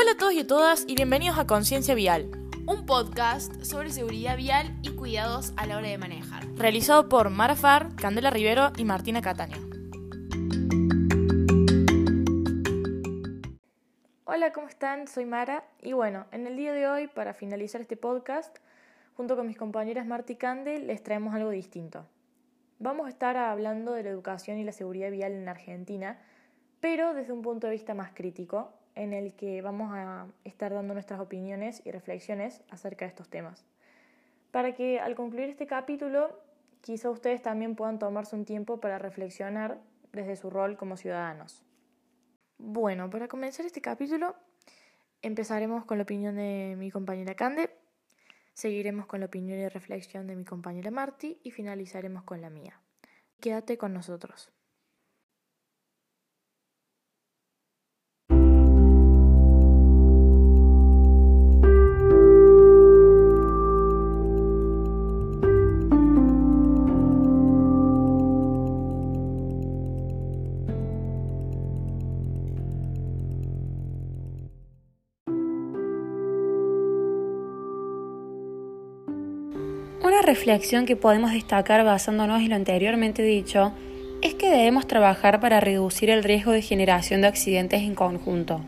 Hola a todos y a todas y bienvenidos a Conciencia Vial, un podcast sobre seguridad vial y cuidados a la hora de manejar. realizado por Mara Far, Candela Rivero y Martina Cataño. Hola, ¿cómo están? Soy Mara y bueno, en el día de hoy, para finalizar este podcast, junto con mis compañeras Marti y Cande, les traemos algo distinto. Vamos a estar hablando de la educación y la seguridad vial en Argentina, pero desde un punto de vista más crítico, en el que vamos a estar dando nuestras opiniones y reflexiones acerca de estos temas. Para que al concluir este capítulo, quizá ustedes también puedan tomarse un tiempo para reflexionar desde su rol como ciudadanos. Bueno, para comenzar este capítulo, empezaremos con la opinión de mi compañera Cande, seguiremos con la opinión y reflexión de mi compañera Marty y finalizaremos con la mía. Quédate con nosotros. Una reflexión que podemos destacar basándonos en lo anteriormente dicho es que debemos trabajar para reducir el riesgo de generación de accidentes en conjunto.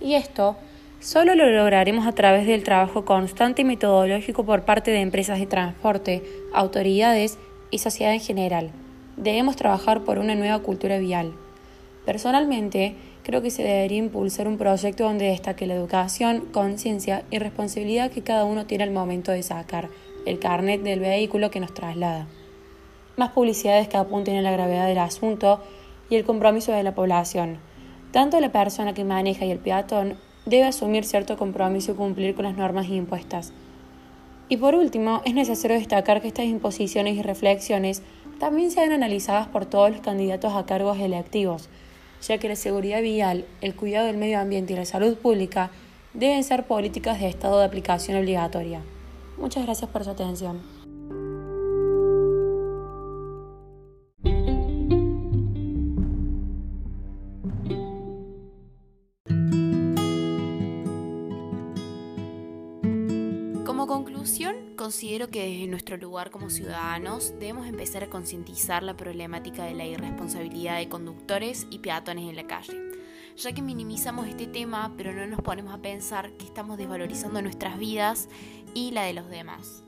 Y esto solo lo lograremos a través del trabajo constante y metodológico por parte de empresas de transporte, autoridades y sociedad en general. Debemos trabajar por una nueva cultura vial. Personalmente, creo que se debería impulsar un proyecto donde destaque la educación, conciencia y responsabilidad que cada uno tiene al momento de sacar el carnet del vehículo que nos traslada. Más publicidades que apunten a la gravedad del asunto y el compromiso de la población. Tanto la persona que maneja y el peatón debe asumir cierto compromiso y cumplir con las normas impuestas. Y por último, es necesario destacar que estas imposiciones y reflexiones también sean analizadas por todos los candidatos a cargos electivos, ya que la seguridad vial, el cuidado del medio ambiente y la salud pública deben ser políticas de estado de aplicación obligatoria. Muchas gracias por su atención. Como conclusión, considero que desde nuestro lugar como ciudadanos debemos empezar a concientizar la problemática de la irresponsabilidad de conductores y peatones en la calle, ya que minimizamos este tema pero no nos ponemos a pensar que estamos desvalorizando nuestras vidas y la de los demás.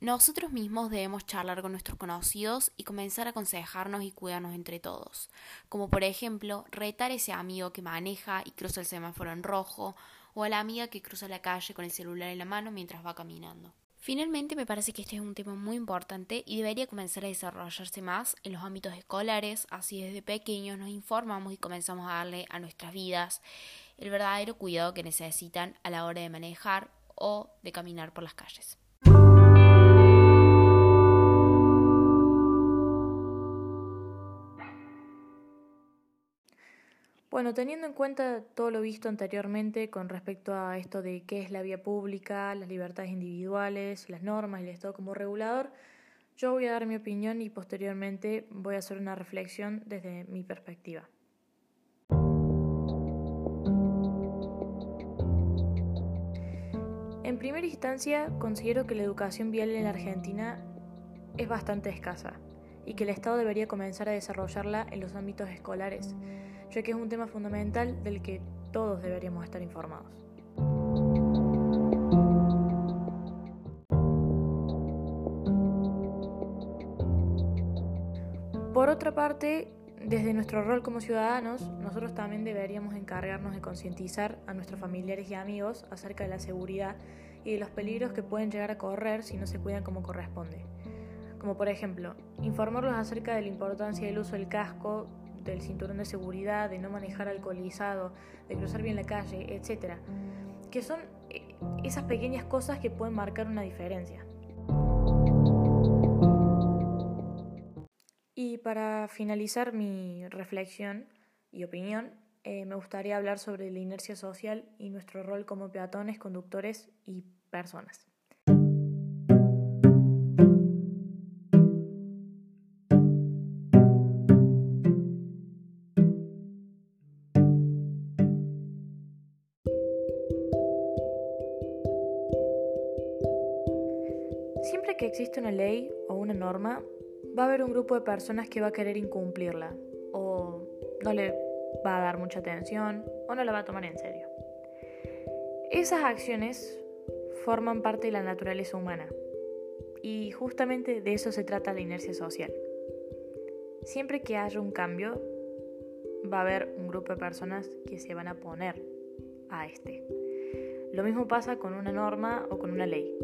Nosotros mismos debemos charlar con nuestros conocidos y comenzar a aconsejarnos y cuidarnos entre todos, como por ejemplo retar ese amigo que maneja y cruza el semáforo en rojo, o a la amiga que cruza la calle con el celular en la mano mientras va caminando. Finalmente, me parece que este es un tema muy importante y debería comenzar a desarrollarse más en los ámbitos escolares, así desde pequeños nos informamos y comenzamos a darle a nuestras vidas el verdadero cuidado que necesitan a la hora de manejar o de caminar por las calles. Bueno, teniendo en cuenta todo lo visto anteriormente con respecto a esto de qué es la vía pública, las libertades individuales, las normas y el Estado como regulador, yo voy a dar mi opinión y posteriormente voy a hacer una reflexión desde mi perspectiva. En primera instancia, considero que la educación vial en la Argentina es bastante escasa y que el Estado debería comenzar a desarrollarla en los ámbitos escolares, ya que es un tema fundamental del que todos deberíamos estar informados. Por otra parte, desde nuestro rol como ciudadanos, nosotros también deberíamos encargarnos de concientizar a nuestros familiares y amigos acerca de la seguridad y de los peligros que pueden llegar a correr si no se cuidan como corresponde. Como por ejemplo, informarlos acerca de la importancia del uso del casco, del cinturón de seguridad, de no manejar alcoholizado, de cruzar bien la calle, etc. Que son eh, esas pequeñas cosas que pueden marcar una diferencia. Y para finalizar mi reflexión y opinión, eh, me gustaría hablar sobre la inercia social y nuestro rol como peatones, conductores y personas. Siempre que existe una ley o una norma, va a haber un grupo de personas que va a querer incumplirla o no le va a dar mucha atención o no la va a tomar en serio. Esas acciones forman parte de la naturaleza humana y justamente de eso se trata la inercia social. Siempre que haya un cambio, va a haber un grupo de personas que se van a poner a este. Lo mismo pasa con una norma o con una ley.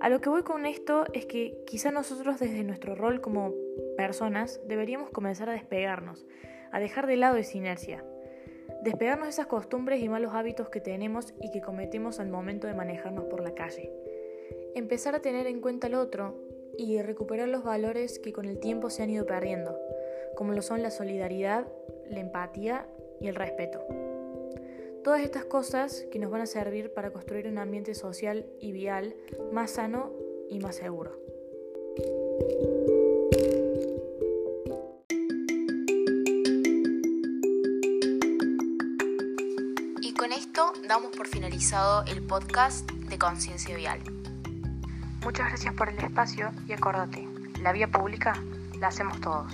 A lo que voy con esto es que quizá nosotros desde nuestro rol como personas deberíamos comenzar a despegarnos, a dejar de lado esa inercia, despegarnos de esas costumbres y malos hábitos que tenemos y que cometemos al momento de manejarnos por la calle, empezar a tener en cuenta al otro y recuperar los valores que con el tiempo se han ido perdiendo, como lo son la solidaridad, la empatía y el respeto. Todas estas cosas que nos van a servir para construir un ambiente social y vial más sano y más seguro. Y con esto damos por finalizado el podcast de Conciencia Vial. Muchas gracias por el espacio y acordate, la vía pública la hacemos todos.